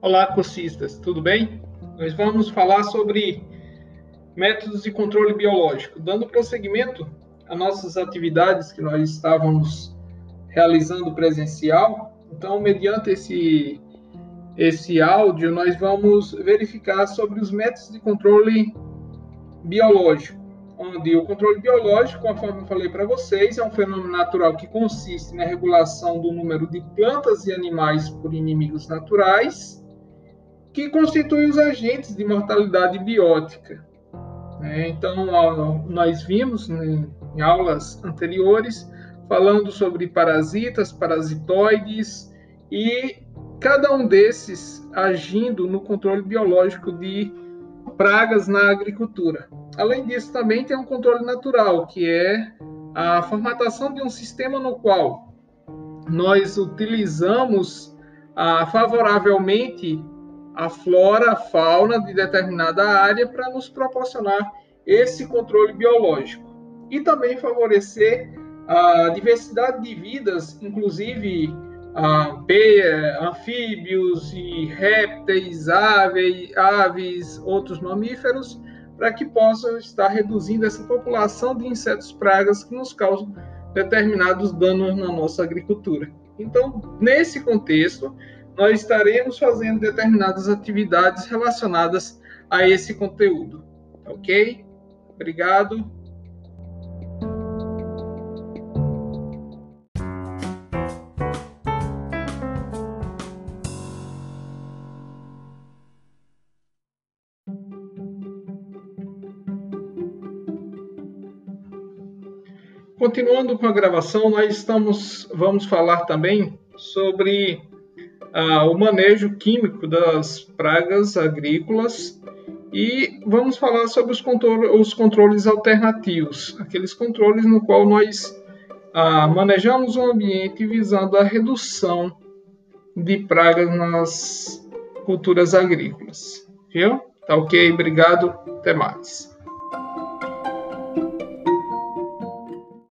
Olá, cursistas, tudo bem? Nós vamos falar sobre métodos de controle biológico, dando prosseguimento a nossas atividades que nós estávamos realizando presencial. Então, mediante esse esse áudio, nós vamos verificar sobre os métodos de controle biológico onde o controle biológico, conforme eu falei para vocês, é um fenômeno natural que consiste na regulação do número de plantas e animais por inimigos naturais, que constituem os agentes de mortalidade biótica. É, então, nós vimos né, em aulas anteriores falando sobre parasitas, parasitoides e cada um desses agindo no controle biológico de pragas na agricultura. Além disso, também tem um controle natural, que é a formatação de um sistema no qual nós utilizamos ah, favoravelmente a flora, a fauna de determinada área para nos proporcionar esse controle biológico e também favorecer a diversidade de vidas, inclusive ah, anfíbios e répteis, aves, outros mamíferos, para que possa estar reduzindo essa população de insetos pragas que nos causam determinados danos na nossa agricultura. Então, nesse contexto, nós estaremos fazendo determinadas atividades relacionadas a esse conteúdo. Ok? Obrigado. Continuando com a gravação, nós estamos, vamos falar também sobre ah, o manejo químico das pragas agrícolas e vamos falar sobre os, os controles alternativos, aqueles controles no qual nós ah, manejamos o ambiente visando a redução de pragas nas culturas agrícolas. Viu? Tá ok? Obrigado. Até mais.